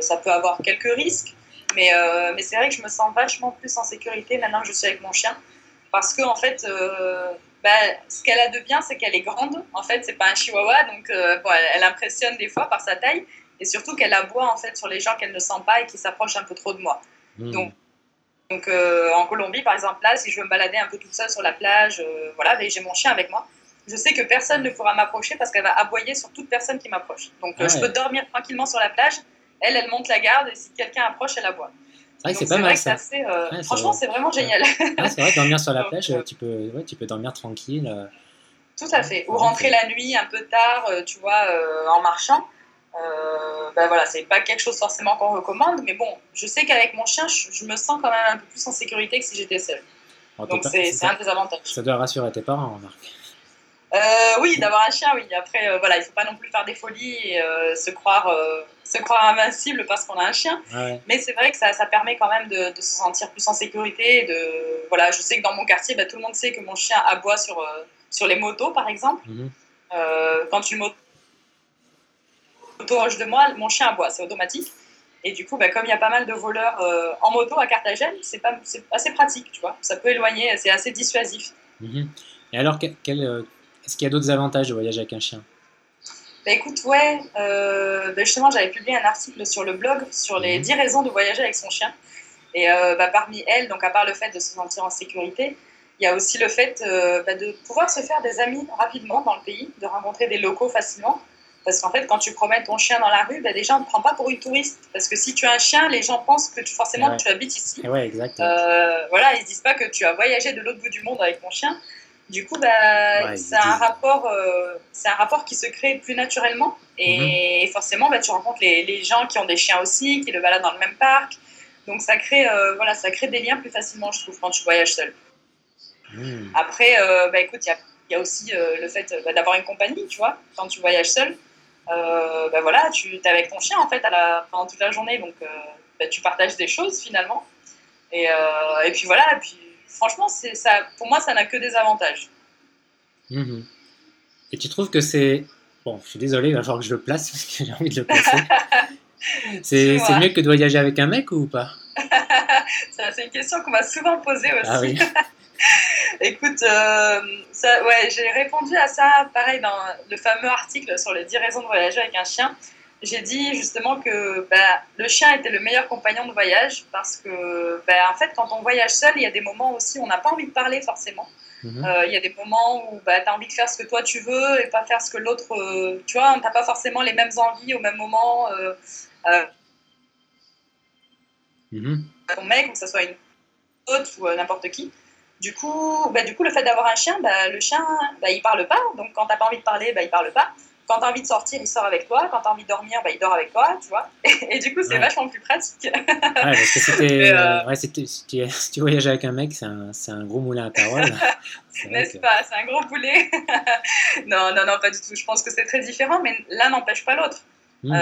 ça peut avoir quelques risques. Mais, mais c'est vrai que je me sens vachement plus en sécurité maintenant que je suis avec mon chien parce que en fait, euh, bah, ce qu'elle a de bien, c'est qu'elle est grande. En fait, c'est pas un chihuahua, donc euh, elle, impressionne des fois par sa taille, et surtout qu'elle aboie en fait sur les gens qu'elle ne sent pas et qui s'approchent un peu trop de moi. Hmm. Donc, donc euh, en Colombie, par exemple, là, si je veux me balader un peu toute seule sur la plage, voilà, j'ai mon chien avec moi. Je sais que personne ne pourra m'approcher parce qu'elle va aboyer sur toute personne qui m'approche. Donc je peux dormir tranquillement sur la plage. Elle, elle monte la garde et si quelqu'un approche, elle aboie c'est pas mal ça. Euh, franchement, c'est vraiment génial. c'est vrai, dormir sur la plage, euh, tu, peux, ouais, tu peux dormir tranquille. Euh. Tout à fait. Ou rentrer la nuit un peu tard, tu vois, en marchant. Ben voilà, c'est pas quelque chose forcément qu'on recommande, mais bon, je sais qu'avec mon chien, je, me sens quand même un peu plus en sécurité que si j'étais seule. Donc c'est un des avantages. Ça doit rassurer tes parents, Marc. Euh, oui, d'avoir un chien, oui. Après, euh, voilà, il ne faut pas non plus faire des folies et euh, se, croire, se croire invincible parce qu'on a un chien. Mais c'est vrai que ça, ça, permet quand même de, se sentir plus en sécurité. De, voilà, je sais que dans mon quartier, bah, tout le monde sait que mon chien aboie sur, sur les motos, par exemple. Mhm. quand une moto proche de moi, mon chien aboie, c'est automatique. Et du coup, bah, comme il y a pas mal de voleurs en moto à Carthagène, c'est assez pratique, tu vois. Ça peut éloigner, c'est assez dissuasif. Mhm. Et alors, quel, est-ce qu'il y a d'autres avantages de voyager avec un chien? Bah écoute, ouais, euh, bah, justement, j'avais publié un article sur le blog sur les 10 mhm. raisons de voyager avec son chien. Et euh, bah, parmi elles, donc à part le fait de se sentir en sécurité, il y a aussi le fait euh, de pouvoir se faire des amis rapidement dans le pays, de rencontrer des locaux facilement. Parce qu'en fait, quand tu promènes ton chien dans la rue, bah, des gens ne te prennent pas pour une touriste. Parce que si tu as un chien, les gens pensent que tu, forcément tu habites ici. Ouais, exact. voilà, ils ne disent pas que tu as voyagé de l'autre bout du monde avec ton chien. Du coup, bah, c'est un rapport, euh, c'est un rapport qui se crée plus naturellement. Et mhm. forcément, bah, tu rencontres les, les, gens qui ont des chiens aussi, qui le baladent dans le même parc. Donc ça crée, euh, voilà, ça crée des liens plus facilement, je trouve, quand tu voyages seul. Mhm. Après, euh, bah, écoute, il y a, y a, aussi le fait bah, d'avoir une compagnie, tu vois, quand tu voyages seul. Bah, voilà, tu es avec ton chien en fait à la, pendant toute la journée, donc bah, tu partages des choses finalement. Et, et puis voilà, et puis franchement, c'est ça, pour moi, ça n'a que des avantages. Mhm. Et tu trouves que c'est. Bon, je suis désolé, il va falloir que je le place parce que j'ai envie de le placer. c'est mieux que de voyager avec un mec ou pas? C'est une question qu'on m'a souvent posée aussi. Ah oui. Écoute, euh, ouais, j'ai répondu à ça, pareil, dans le fameux article sur les 10 raisons de voyager avec un chien j'ai dit justement que bah, le chien était le meilleur compagnon de voyage parce que, bah, en fait, quand on voyage seul, il y a des moments aussi où on n'a pas envie de parler forcément. Mhm. Euh, il y a des moments où bah, tu as envie de faire ce que toi tu veux et pas faire ce que l'autre. Euh, tu vois, tu pas forcément les mêmes envies au même moment. Mhm. Ton mec, ou que ce soit une autre ou n'importe qui. Du coup, bah, du coup, le fait d'avoir un chien, bah, le chien, bah, il parle pas. Donc, quand tu n'as pas envie de parler, bah, il parle pas quand tu as envie de sortir, il sort avec toi. Quand tu as envie de dormir, bah, il dort avec toi, tu vois. Et, du coup, c'est vachement plus pratique. ouais, parce que euh, ouais, si, tu, si, tu, voyages avec un mec, c'est un, un, gros moulin à parole. N'est-ce pas? C'est un gros boulet. non, non, non, pas du tout. Je pense que c'est très différent, mais l'un n'empêche pas l'autre. Hmm.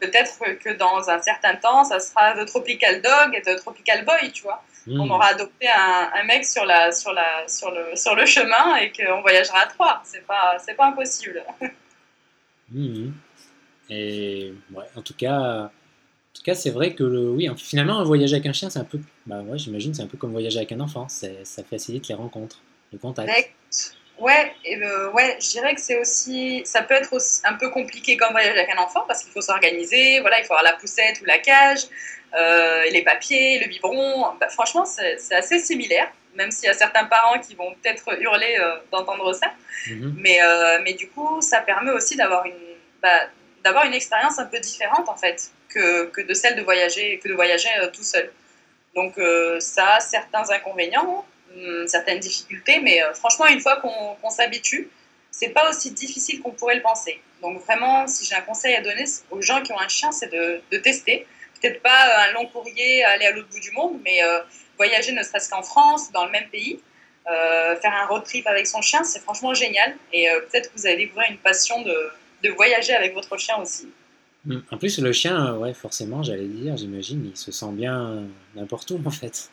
Peut-être que dans un certain temps, ça sera The Tropical Dog et The Tropical Boy, tu vois. Hmm. On aura adopté un, un, mec sur, la, sur, la, sur, le, sur le chemin et qu'on voyagera à trois. C'est pas, pas impossible. Hmm. Et ouais, en tout cas, en tout cas, c'est vrai que le, oui, finalement, voyager avec un chien, c'est un peu, bah ouais, j'imagine, c'est un peu comme voyager avec un enfant. Ça facilite les rencontres, les contacts. Ouais, et ouais, je dirais que c'est aussi, ça peut être aussi un peu compliqué comme voyager avec un enfant parce qu'il faut s'organiser. Voilà, il faut avoir la poussette ou la cage. Euh, les papiers, le biberon. Bah, franchement, c'est assez similaire, même s'il y a certains parents qui vont peut-être hurler euh, d'entendre ça. Mhm. mais, euh, mais du coup, ça permet aussi d'avoir une, bah, d'avoir une expérience un peu différente en fait que, que, de celle de voyager, que de voyager tout seul. Donc ça a certains inconvénients, certaines difficultés, mais franchement, une fois qu'on s'habitue, c'est pas aussi difficile qu'on pourrait le penser. Donc vraiment, si j'ai un conseil à donner aux gens qui ont un chien, c'est de, tester peut-être pas euh, un long courrier, aller à l'autre bout du monde, mais euh, voyager ne serait-ce qu'en France, dans le même pays, euh, faire un road trip avec son chien, c'est franchement génial. Et peut-être que vous allez découvrir une passion de, de, voyager avec votre chien aussi. Mm. En plus, le chien, ouais, forcément, j'allais dire, j'imagine, il se sent bien n'importe où en fait.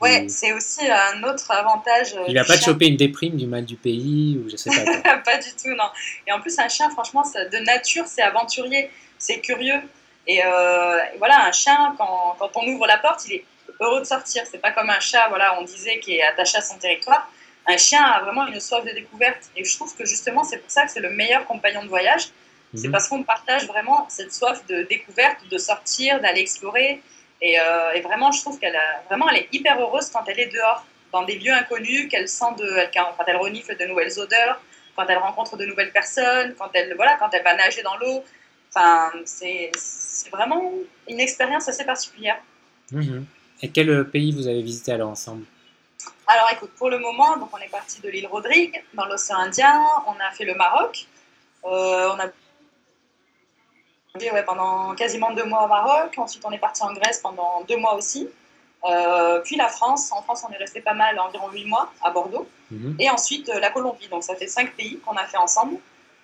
Ouais, c'est aussi un autre avantage. Il va pas te choper une déprime du mal du pays ou je sais pas. pas du tout, non. Et en plus, un chien, franchement, de nature, c'est aventurier, c'est curieux. Euh, et, voilà, un chien, quand, quand, on ouvre la porte, il est heureux de sortir. C'est pas comme un chat, voilà, on disait, qui est attaché à son territoire. Un chien a vraiment une soif de découverte. Et je trouve que justement, c'est pour ça que c'est le meilleur compagnon de voyage. C'est mhm. parce qu'on partage vraiment cette soif de découverte, de sortir, d'aller explorer. Et, euh, et, vraiment, je trouve qu'elle vraiment, elle est hyper heureuse quand elle est dehors, dans des lieux inconnus, qu'elle sent de, quand elle renifle de nouvelles odeurs, quand elle rencontre de nouvelles personnes, quand elle, voilà, quand elle va nager dans l'eau. Enfin, c'est vraiment une expérience assez particulière. Mhm. Et quel pays vous avez visité alors ensemble? Alors écoute, pour le moment, donc on est parti de l'île Rodrigue, dans l'océan Indien, on a fait le Maroc, euh, on a ouais, pendant quasiment deux mois au Maroc, ensuite on est parti en Grèce pendant deux mois aussi, euh, puis la France, en France on est resté pas mal, environ huit mois à Bordeaux, mhm. et ensuite euh, la Colombie, donc ça fait cinq pays qu'on a fait ensemble.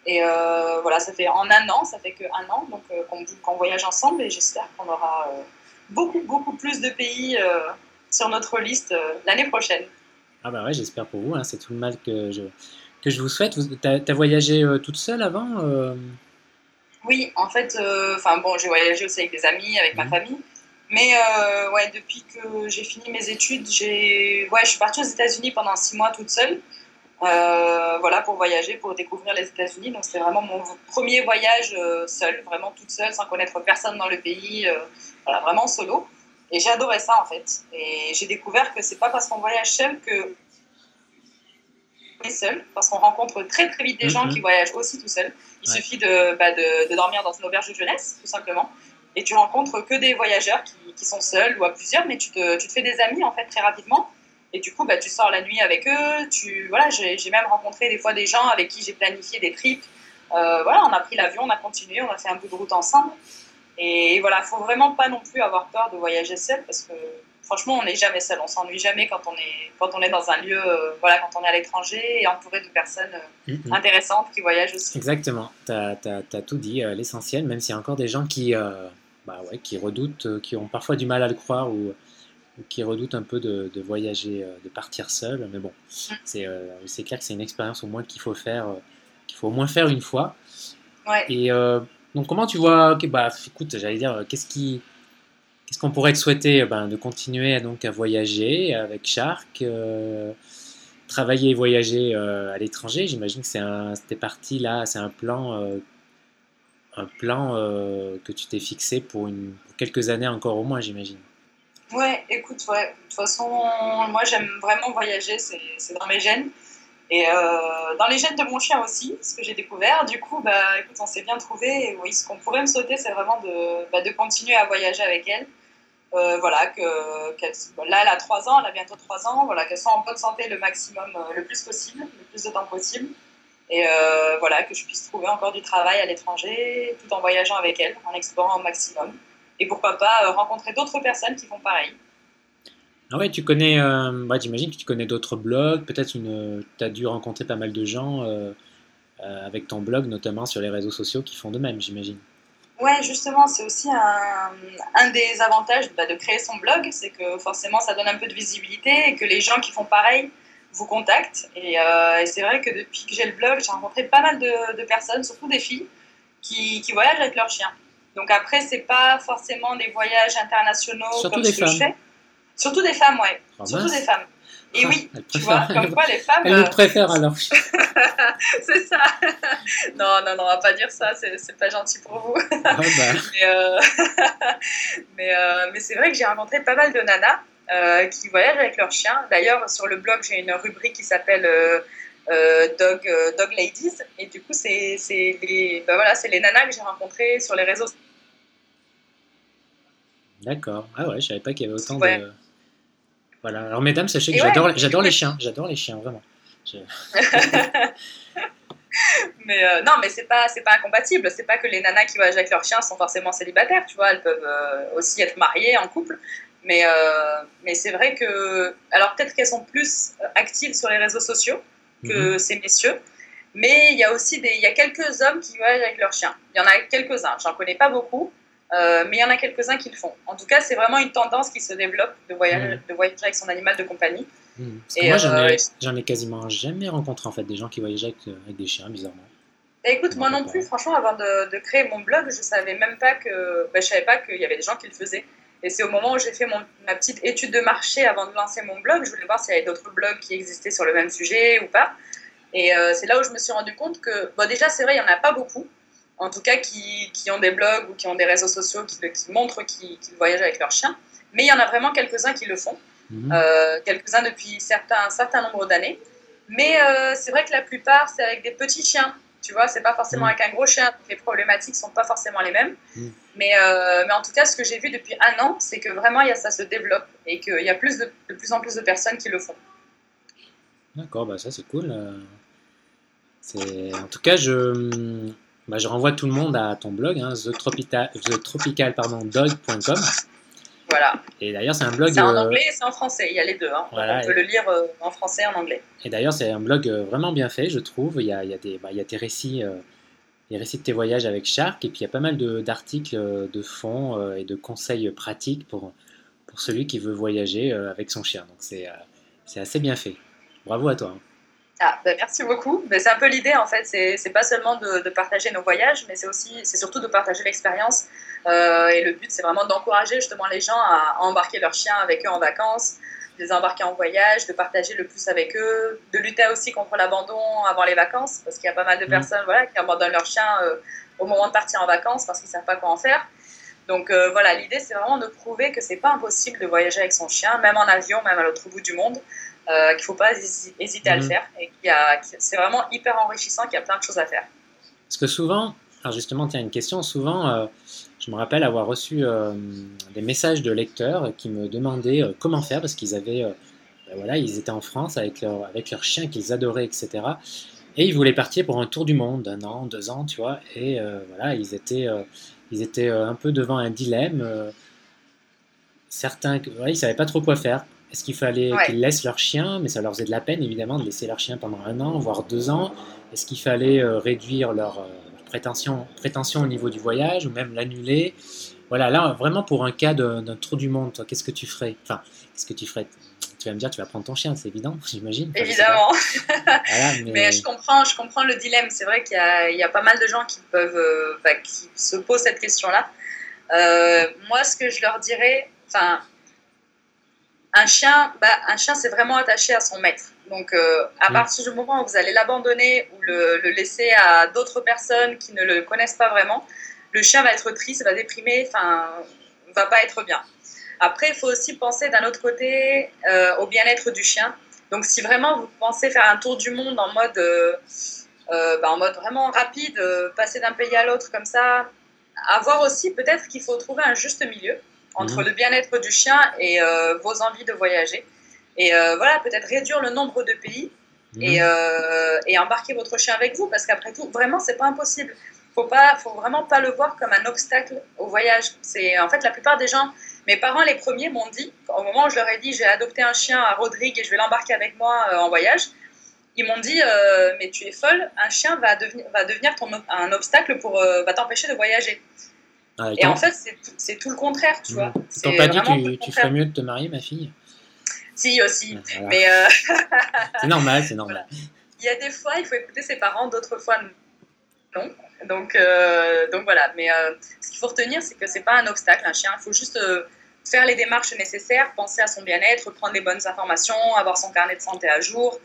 Et euh, voilà, ça fait en un an, ça fait que un an donc euh, qu'on voyage ensemble et j'espère qu'on aura beaucoup, beaucoup plus de pays sur notre liste l'année prochaine. Ah bah ouais, j'espère pour vous, hein, c'est tout le mal que je, que je vous souhaite. Tu as, voyagé toute seule avant Oui, en fait, enfin bon, j'ai voyagé aussi avec des amis, avec ma mhm. famille. Mais ouais, depuis que j'ai fini mes études, j'ai, ouais, je suis partie aux États-Unis pendant six mois toute seule. Euh, voilà, pour voyager, pour découvrir les États-Unis. Donc c'était vraiment mon premier voyage euh, seul, vraiment toute seule, sans connaître personne dans le pays, euh, voilà, vraiment solo. Et j'ai adoré ça en fait. Et j'ai découvert que c'est pas parce qu'on voyage seul que seul, parce qu'on rencontre très très vite des gens mhm. qui voyagent aussi tout seuls. Il suffit de, bah, de, de, dormir dans une auberge de jeunesse, tout simplement. Et tu rencontres que des voyageurs qui, qui, sont seuls ou à plusieurs, mais tu te, tu te fais des amis en fait très rapidement. Et du coup, bah, tu sors la nuit avec eux. Tu, voilà, j'ai même rencontré des fois des gens avec qui j'ai planifié des trips. Euh, voilà, on a pris l'avion, on a continué, on a fait un peu de route ensemble. Et voilà, faut vraiment pas non plus avoir peur de voyager seul parce que franchement, on n'est jamais seul. On s'ennuie jamais quand on est quand on est dans un lieu, euh, voilà, quand on est à l'étranger et entouré de personnes euh, mm-hmm. intéressantes qui voyagent aussi. Exactement. Tu as, as, tout dit, l'essentiel, même s'il y a encore des gens qui, bah ouais, qui redoutent, qui ont parfois du mal à le croire ou qui redoutent un peu de, voyager, euh, de partir seul. Mais bon, euh, c'est clair que c'est une expérience au moins qu'il faut faire, euh, qu'il faut au moins faire une fois. Et donc, comment tu vois Bah, écoute, j'allais dire, qu'est-ce qui, qu'est-ce qu'on pourrait te souhaiter ben, De continuer donc à voyager avec Shark, travailler et voyager à l'étranger? J'imagine que c'est c'était parti là, c'est un plan, un plan que tu t'es fixé pour, une, quelques années encore au moins, j'imagine. Ouais, écoute, ouais. De toute façon, moi j'aime vraiment voyager, c'est dans mes gènes. Et euh, dans les gènes de mon chien aussi, ce que j'ai découvert. Du coup, bah, écoute, on s'est bien trouvé. Et oui, ce qu'on pourrait me sauter, c'est vraiment de, bah, de continuer à voyager avec elle. Euh, voilà, que, là, elle a 3 ans, elle a bientôt 3 ans. Voilà, qu'elle soit en bonne santé le maximum, euh, le plus possible, le plus de temps possible. Et voilà, que je puisse trouver encore du travail à l'étranger, tout en voyageant avec elle, en explorant au maximum et pourquoi pas rencontrer d'autres personnes qui font pareil. Ah ouais, tu connais, euh, j'imagine que tu connais d'autres blogs, peut-être une, tu as dû rencontrer pas mal de gens euh, avec ton blog, notamment sur les réseaux sociaux, qui font de même, j'imagine. Ouais, justement, c'est aussi un, un, des avantages bah, de créer son blog, c'est que forcément ça donne un peu de visibilité et que les gens qui font pareil vous contactent. Et, euh, et c'est vrai que depuis que j'ai le blog, j'ai rencontré pas mal de, de, personnes, surtout des filles, qui, qui voyagent avec leurs chiens. Donc après, c'est pas forcément des voyages internationaux surtout comme des ce femmes. que je fais. Surtout des femmes, ouais. Ah, surtout des femmes. Et ah, oui, tu vois, comme quoi les femmes. Elles euh... préfèrent alors. c'est ça. non, non, non, on va pas dire ça, c'est pas gentil pour vous. Ah, bah. mais, euh... mais, euh, mais c'est vrai que j'ai rencontré pas mal de nanas euh, qui voyagent avec leurs chiens. D'ailleurs, sur le blog, j'ai une rubrique qui s'appelle euh, dog, dog Ladies. Et du coup, c'est les, bah, voilà, les nanas que j'ai rencontrées sur les réseaux. D'accord. Ah ouais, je savais pas qu'il y avait autant de voilà. Alors, mesdames, sachez que j'adore, j'adore les chiens. J'adore les chiens, vraiment. mais euh, non, mais c'est pas, c'est pas incompatible. C'est pas que les nanas qui voyagent avec leurs chiens sont forcément célibataires, tu vois. Elles peuvent euh, aussi être mariées en couple. Mais, euh, mais c'est vrai que. Alors, peut-être qu'elles sont plus actives sur les réseaux sociaux que mhm. ces messieurs. Mais il y a aussi des, il y a quelques hommes qui voyagent avec leurs chiens. Il y en a quelques-uns. J'en connais pas beaucoup. Euh, mais il y en a quelques-uns qui le font. En tout cas, c'est vraiment une tendance qui se développe de voyager, mmh. de voyager avec son animal de compagnie. Mmh. Et moi, euh, j'en ai, quasiment jamais rencontré en fait des gens qui voyageaient avec, euh, des chiens, bizarrement. Bah, écoute, moi non plus, franchement, avant de, créer mon blog, je savais même pas que, bah, je savais pas qu'il y avait des gens qui le faisaient. Et c'est au moment où j'ai fait mon, ma petite étude de marché avant de lancer mon blog, je voulais voir s'il y avait d'autres blogs qui existaient sur le même sujet ou pas. Et c'est là où je me suis rendu compte que, bon, déjà, c'est vrai, il y en a pas beaucoup en tout cas qui, qui, ont des blogs ou qui ont des réseaux sociaux qui, qui montrent qu'ils voyagent avec leurs chiens. Mais il y en a vraiment quelques-uns qui le font, mhm. euh, quelques-uns depuis certains, un certain nombre d'années. Mais euh, c'est vrai que la plupart, c'est avec des petits chiens. Tu vois, c'est pas forcément mhm. avec un gros chien, donc les problématiques sont pas forcément les mêmes. Mhm. Mais, euh, mais en tout cas, ce que j'ai vu depuis un an, c'est que vraiment, y a, ça se développe et qu'il y a plus de, de, plus en plus de personnes qui le font. D'accord, bah ça c'est cool. En tout cas, je bah, je renvoie tout le monde à ton blog, hein, thetropical.dog.com. Voilà. Et d'ailleurs, c'est un blog. C'est en euh, anglais et c'est en français, il y a les deux. Hein. on peut le lire euh, en français et en anglais. Et d'ailleurs, c'est un blog euh, vraiment bien fait, je trouve. Il y a, il y a, des, bah, il y a tes récits, les récits de tes voyages avec Shark, et puis il y a pas mal d'articles de, fond et de conseils pratiques pour, pour celui qui veut voyager avec son chien. Donc c'est assez bien fait. Bravo à toi. Hein. Ah, ben merci beaucoup. Ben, c'est un peu l'idée en fait. C'est pas seulement de, partager nos voyages, mais c'est aussi, c'est surtout de partager l'expérience. Euh, et le but, c'est vraiment d'encourager justement les gens à, embarquer leurs chiens avec eux en vacances, de les embarquer en voyage, de partager le plus avec eux, de lutter aussi contre l'abandon avant les vacances, parce qu'il y a pas mal de mmh. personnes voilà, qui abandonnent leurs chiens euh, au moment de partir en vacances parce qu'ils savent pas quoi en faire. Donc euh, voilà, l'idée c'est vraiment de prouver que c'est pas impossible de voyager avec son chien, même en avion, même à l'autre bout du monde. Euh, qu'il ne faut pas hésiter à le mhm. faire et c'est vraiment hyper enrichissant, qu'il y a plein de choses à faire. Parce que souvent, alors justement, tu as une question, souvent, euh, je me rappelle avoir reçu euh, des messages de lecteurs qui me demandaient comment faire parce qu'ils avaient, ben voilà, ils étaient en France avec leur, avec leur chien qu'ils adoraient, etc. Et ils voulaient partir pour un tour du monde, d'un an, deux ans, tu vois. Et voilà, ils étaient, ils étaient un peu devant un dilemme. certains, ouais, ils ne savaient pas trop quoi faire. Est-ce qu'il fallait qu'ils laissent leur chien, mais ça leur faisait de la peine évidemment de laisser leur chien pendant un an, voire deux ans Est-ce qu'il fallait euh, réduire leur, euh, prétention, prétention au niveau du voyage ou même l'annuler? Voilà, là vraiment pour un cas d'un tour du monde, toi, qu'est-ce que tu ferais? Enfin, qu'est-ce que tu ferais? Tu vas me dire, tu vas prendre ton chien, c'est évident, j'imagine. Évidemment. mais... je comprends, je comprends le dilemme. C'est vrai qu'il y, y, a pas mal de gens qui peuvent, euh, qui se posent cette question-là. moi, ce que je leur dirais, enfin, un chien, bah, un chien, c'est vraiment attaché à son maître. Donc, euh, à mm. partir du moment où vous allez l'abandonner ou le, laisser à d'autres personnes qui ne le connaissent pas vraiment, le chien va être triste, va déprimer, enfin, va pas être bien. Après, il faut aussi penser d'un autre côté euh, au bien-être du chien. Donc, si vraiment vous pensez faire un tour du monde en mode, euh, bah, en mode vraiment rapide, passer d'un pays à l'autre comme ça, avoir aussi peut-être qu'il faut trouver un juste milieu entre mhm. le bien-être du chien et euh, vos envies de voyager. Et euh, voilà, peut-être réduire le nombre de pays mhm. et, euh, et, embarquer votre chien avec vous, parce qu'après tout, vraiment, c'est pas impossible. Faut pas, faut vraiment pas le voir comme un obstacle au voyage. C'est en fait la plupart des gens. Mes parents, les premiers, m'ont dit, au moment où je leur ai dit j'ai adopté un chien à Rodrigue et je vais l'embarquer avec moi en voyage, ils m'ont dit mais tu es folle, un chien va devenir, va devenir ton, un obstacle pour va t'empêcher de voyager. Ah, et en fait, c'est tout le contraire, tu vois. T'as pas dit que tu, ferais mieux de te marier, ma fille Si, aussi. Mais. Euh, c'est normal, c'est normal. Il y a des fois, il faut écouter ses parents, d'autres fois, non. Donc, euh, donc voilà. Mais euh, ce qu'il faut retenir, c'est que c'est pas un obstacle, un chien. Il faut juste faire les démarches nécessaires, penser à son bien-être, prendre les bonnes informations, avoir son carnet de santé à jour.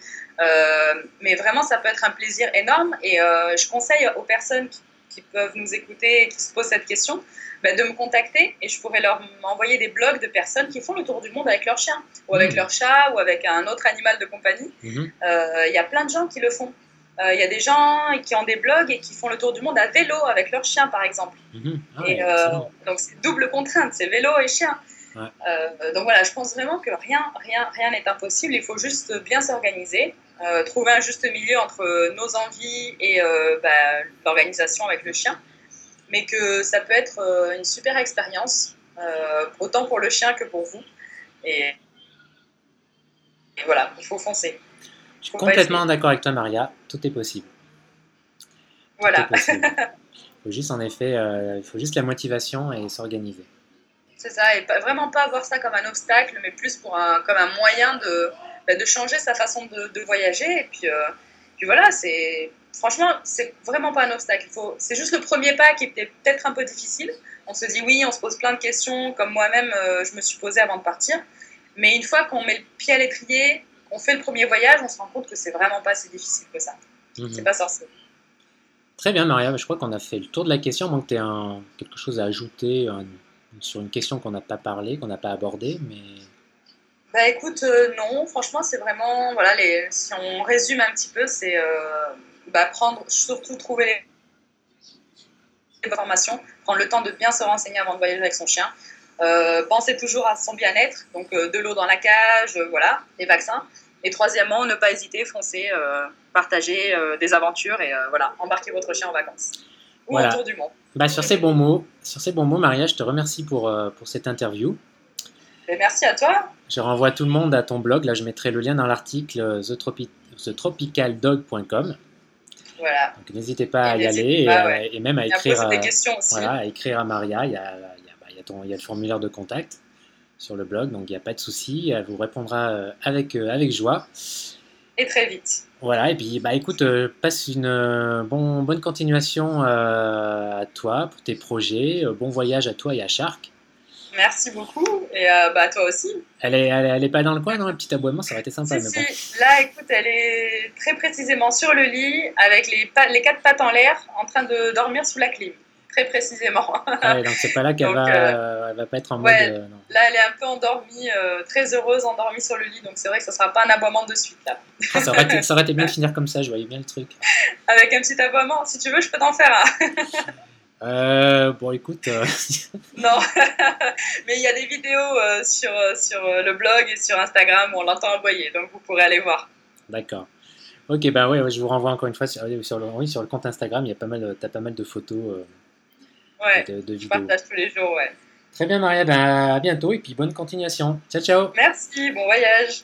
mais vraiment, ça peut être un plaisir énorme. Et je conseille aux personnes qui qui peuvent nous écouter et qui se posent cette question, bah, de me contacter et je pourrais leur envoyer des blogs de personnes qui font le tour du monde avec leur chien, ou avec mmh. leur chat, ou avec un autre animal de compagnie. Mmh. Euh, il y a plein de gens qui le font. Euh, il y a des gens qui ont des blogs et qui font le tour du monde à vélo avec leur chien, par exemple. Mmh. Ah et, euh, donc c'est double contrainte, c'est vélo et chien. donc voilà, je pense vraiment que rien, rien, rien n'est impossible. Il faut juste bien s'organiser. Euh, trouver un juste milieu entre nos envies et euh, bah, l'organisation avec le chien, mais que ça peut être euh, une super expérience, autant pour le chien que pour vous. Et, voilà, il faut foncer. Je suis complètement d'accord avec toi, Maria. Tout est possible. Voilà. il faut juste, en effet, il faut juste la motivation et s'organiser. C'est ça, et vraiment pas voir ça comme un obstacle, mais plus pour un, comme un moyen de, bah, de changer sa façon de, voyager. Et puis, euh, puis voilà, c'est franchement, c'est vraiment pas un obstacle. C'est juste le premier pas qui était peut-être un peu difficile. On se dit oui, on se pose plein de questions, comme moi-même, euh, je me suis posée avant de partir. Mais une fois qu'on met le pied à l'étrier, qu'on fait le premier voyage, on se rend compte que c'est vraiment pas si difficile que ça. Mhm. C'est pas sorcier. Très bien, Maria. Je crois qu'on a fait le tour de la question. Donc, tu as quelque chose à ajouter sur une question qu'on n'a pas parlé, qu'on n'a pas abordée, mais bah écoute, euh, non, franchement, c'est vraiment, voilà, les, si on résume un petit peu, c'est euh, bah, prendre, surtout trouver les informations, prendre le temps de bien se renseigner avant de voyager avec son chien, euh, penser toujours à son bien-être, donc de l'eau dans la cage, voilà, les vaccins. Et troisièmement, ne pas hésiter, foncer, partager des aventures et voilà, embarquer votre chien en vacances ou autour du monde. Bah, sur ces bons mots, sur ces bons mots, Maria, je te remercie pour, pour cette interview. Et merci à toi. Je renvoie tout le monde à ton blog. Là, je mettrai le lien dans l'article euh, thetropicaldog.com. Voilà. Donc n'hésitez pas à y aller euh, et, même à écrire, à, voilà, à écrire à Maria. Il y, a, il, y a, le formulaire de contact sur le blog, donc il n'y a pas de souci. Elle vous répondra euh, avec, avec joie. Et très vite. Voilà, et puis bah écoute, passe une bon, bonne continuation à toi pour tes projets. bon voyage à toi et à Shark. Merci beaucoup. Et euh, bah, toi aussi. Elle est, elle, est, pas dans le coin, non? Un petit aboiement, ça aurait été sympa. Si, Là, écoute, elle est très précisément sur le lit, avec les, les quatre pattes en l'air, en train de dormir sous la clim. Très précisément. Ah donc c'est pas là qu'elle va, euh, elle va pas être en mode. Euh, là, elle est un peu endormie, très heureuse, endormie sur le lit. Donc c'est vrai que ce sera pas un aboiement de suite là. Ah, ça, aurait été, ça aurait été bien de finir comme ça. Je voyais bien le truc. Avec un petit aboiement, si tu veux, je peux t'en faire un. Euh, bon, écoute. Euh, non, mais il y a des vidéos euh, sur, sur le blog et sur Instagram où on l'entend envoyer, donc vous pourrez aller voir. D'accord. Ok, bah ouais, je vous renvoie encore une fois sur, sur, le, oui, sur le compte Instagram, il y a pas mal, as pas mal de photos. ouais, de, de je partage tous les jours, ouais. Très bien, Maria, bah, à bientôt et puis bonne continuation. Ciao, ciao. Merci, bon voyage.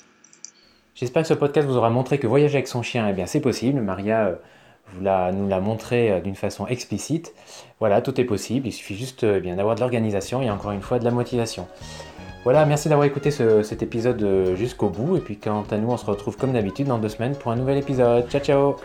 J'espère que ce podcast vous aura montré que voyager avec son chien, eh bien, c'est possible. Maria vous la, nous l'a montré d'une façon explicite. Voilà, tout est possible, il suffit juste euh, bien d'avoir de l'organisation et encore une fois de la motivation. Voilà, merci d'avoir écouté cet épisode euh, jusqu'au bout. Et puis quant à nous, on se retrouve comme d'habitude dans deux semaines pour un nouvel épisode. Ciao ciao